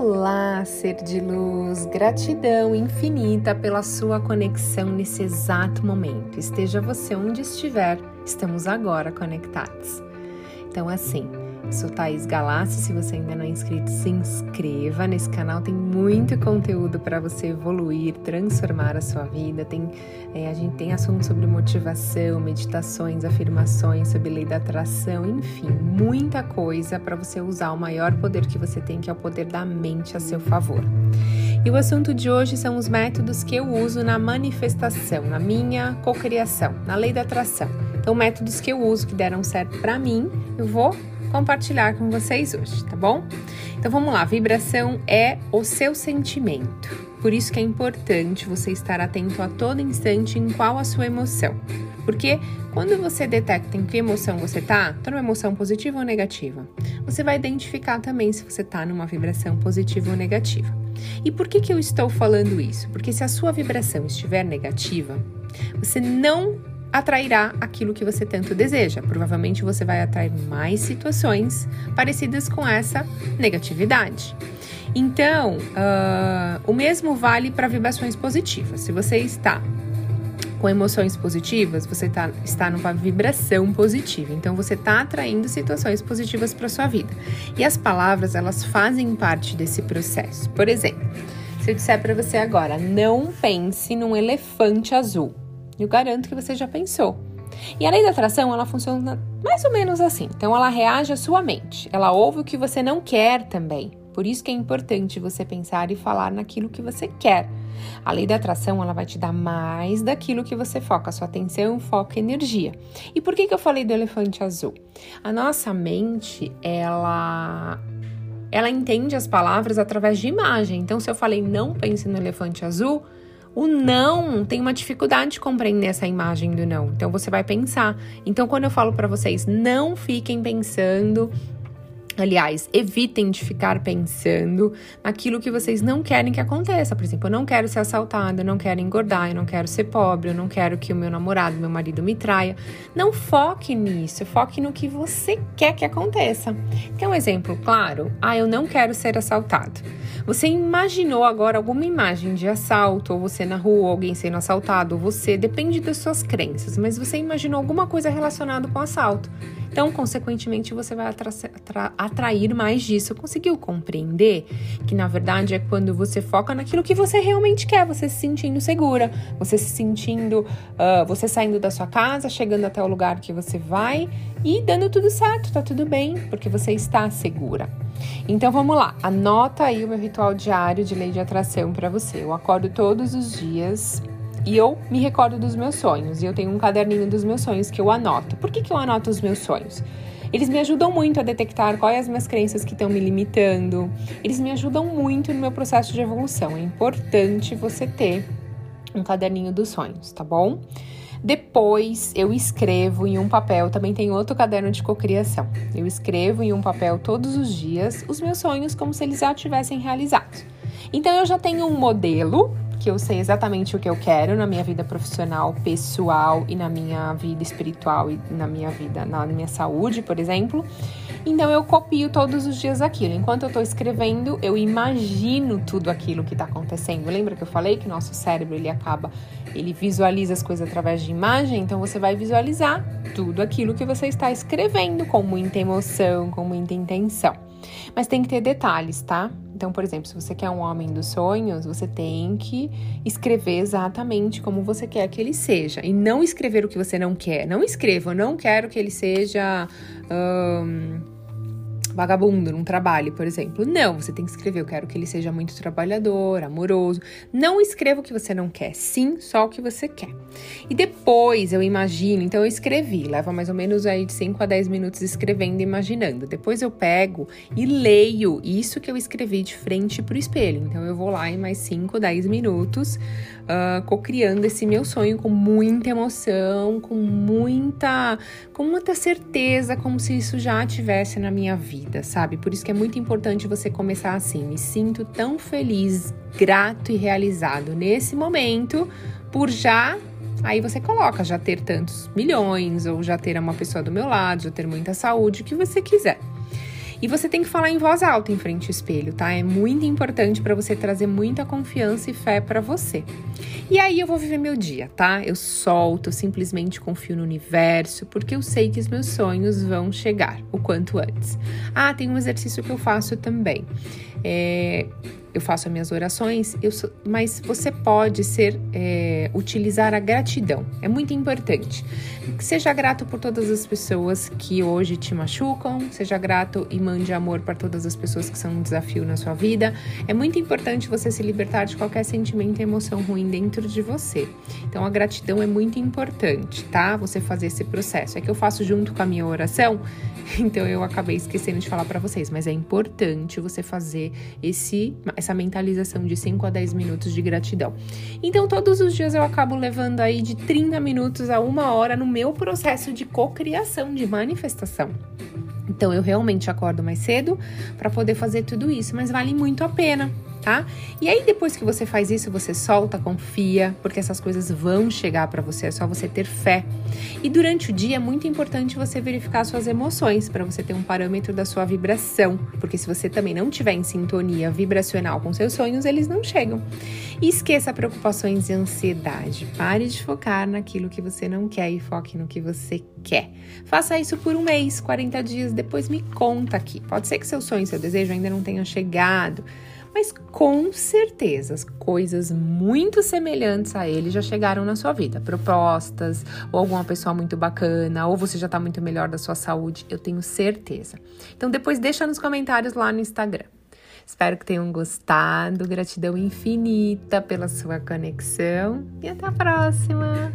Olá, ser de luz, gratidão infinita pela sua conexão nesse exato momento. Esteja você onde estiver, estamos agora conectados. Então, assim, Sou Thaís Galassi. Se você ainda não é inscrito, se inscreva. Nesse canal tem muito conteúdo para você evoluir, transformar a sua vida. Tem, é, a gente tem assuntos sobre motivação, meditações, afirmações, sobre lei da atração, enfim, muita coisa para você usar o maior poder que você tem, que é o poder da mente a seu favor. E o assunto de hoje são os métodos que eu uso na manifestação, na minha cocriação, na lei da atração. Então, métodos que eu uso que deram certo para mim, eu vou compartilhar com vocês hoje, tá bom? Então vamos lá, vibração é o seu sentimento. Por isso que é importante você estar atento a todo instante em qual a sua emoção. Porque quando você detecta em que emoção você tá, tá numa emoção positiva ou negativa, você vai identificar também se você tá numa vibração positiva ou negativa. E por que que eu estou falando isso? Porque se a sua vibração estiver negativa, você não atrairá aquilo que você tanto deseja. Provavelmente você vai atrair mais situações parecidas com essa negatividade. Então, uh, o mesmo vale para vibrações positivas. Se você está com emoções positivas, você tá, está numa vibração positiva. Então, você está atraindo situações positivas para sua vida. E as palavras, elas fazem parte desse processo. Por exemplo, se eu disser para você agora, não pense num elefante azul. Eu garanto que você já pensou. E a lei da atração, ela funciona mais ou menos assim. Então, ela reage à sua mente. Ela ouve o que você não quer também. Por isso que é importante você pensar e falar naquilo que você quer. A lei da atração, ela vai te dar mais daquilo que você foca, sua atenção, foco energia. E por que, que eu falei do elefante azul? A nossa mente, ela ela entende as palavras através de imagem. Então, se eu falei não pense no elefante azul, o não tem uma dificuldade de compreender essa imagem do não. Então você vai pensar. Então quando eu falo para vocês, não fiquem pensando Aliás, evitem de ficar pensando naquilo que vocês não querem que aconteça. Por exemplo, eu não quero ser assaltada, eu não quero engordar, eu não quero ser pobre, eu não quero que o meu namorado, meu marido me traia. Não foque nisso, foque no que você quer que aconteça. Quer um exemplo claro? Ah, eu não quero ser assaltado. Você imaginou agora alguma imagem de assalto, ou você na rua, alguém sendo assaltado, ou você, depende das suas crenças, mas você imaginou alguma coisa relacionada com assalto. Então, consequentemente, você vai atra atra atrair mais disso. Conseguiu compreender que, na verdade, é quando você foca naquilo que você realmente quer, você se sentindo segura, você se sentindo, uh, você saindo da sua casa, chegando até o lugar que você vai e dando tudo certo, tá tudo bem, porque você está segura. Então vamos lá, anota aí o meu ritual diário de lei de atração para você. Eu acordo todos os dias e eu me recordo dos meus sonhos. E eu tenho um caderninho dos meus sonhos que eu anoto. Por que, que eu anoto os meus sonhos? Eles me ajudam muito a detectar quais as minhas crenças que estão me limitando. Eles me ajudam muito no meu processo de evolução. É importante você ter um caderninho dos sonhos, tá bom? Depois eu escrevo em um papel, também tem outro caderno de cocriação. Eu escrevo em um papel todos os dias os meus sonhos como se eles já tivessem realizados. Então eu já tenho um modelo que eu sei exatamente o que eu quero na minha vida profissional, pessoal e na minha vida espiritual e na minha vida, na minha saúde, por exemplo. Então eu copio todos os dias aquilo. Enquanto eu estou escrevendo, eu imagino tudo aquilo que está acontecendo. Lembra que eu falei que nosso cérebro ele acaba, ele visualiza as coisas através de imagem? Então você vai visualizar tudo aquilo que você está escrevendo com muita emoção, com muita intenção. Mas tem que ter detalhes, tá? Então, por exemplo, se você quer um homem dos sonhos, você tem que escrever exatamente como você quer que ele seja. E não escrever o que você não quer. Não escreva, eu não quero que ele seja. Vagabundo, num trabalho, por exemplo. Não, você tem que escrever, eu quero que ele seja muito trabalhador, amoroso. Não escreva o que você não quer, sim, só o que você quer. E depois eu imagino, então eu escrevi, leva mais ou menos aí de 5 a 10 minutos escrevendo e imaginando. Depois eu pego e leio isso que eu escrevi de frente pro espelho. Então eu vou lá em mais 5, 10 minutos, uh, co-criando esse meu sonho com muita emoção, com muita, com muita certeza, como se isso já tivesse na minha vida vida, sabe? Por isso que é muito importante você começar assim. Me sinto tão feliz, grato e realizado nesse momento por já. Aí você coloca já ter tantos milhões, ou já ter uma pessoa do meu lado, já ter muita saúde, o que você quiser. E você tem que falar em voz alta em frente ao espelho, tá? É muito importante para você trazer muita confiança e fé para você. E aí eu vou viver meu dia, tá? Eu solto, eu simplesmente confio no universo, porque eu sei que os meus sonhos vão chegar o quanto antes. Ah, tem um exercício que eu faço também. É, eu faço as minhas orações, eu, mas você pode ser é, utilizar a gratidão. É muito importante. Seja grato por todas as pessoas que hoje te machucam, seja grato e mande amor para todas as pessoas que são um desafio na sua vida. É muito importante você se libertar de qualquer sentimento e emoção ruim dentro de você. Então a gratidão é muito importante, tá? Você fazer esse processo. É que eu faço junto com a minha oração, então eu acabei esquecendo de falar para vocês, mas é importante você fazer esse essa mentalização de 5 a 10 minutos de gratidão. Então, todos os dias eu acabo levando aí de 30 minutos a uma hora no meu processo de cocriação, de manifestação. Então, eu realmente acordo mais cedo para poder fazer tudo isso, mas vale muito a pena tá? E aí depois que você faz isso, você solta, confia, porque essas coisas vão chegar para você, é só você ter fé. E durante o dia é muito importante você verificar suas emoções para você ter um parâmetro da sua vibração, porque se você também não tiver em sintonia vibracional com seus sonhos, eles não chegam. Esqueça preocupações e ansiedade. Pare de focar naquilo que você não quer e foque no que você quer. Faça isso por um mês, 40 dias, depois me conta aqui. Pode ser que seu sonho, seu desejo ainda não tenha chegado mas com certeza coisas muito semelhantes a ele já chegaram na sua vida. Propostas, ou alguma pessoa muito bacana, ou você já está muito melhor da sua saúde, eu tenho certeza. Então depois deixa nos comentários lá no Instagram. Espero que tenham gostado. Gratidão infinita pela sua conexão e até a próxima!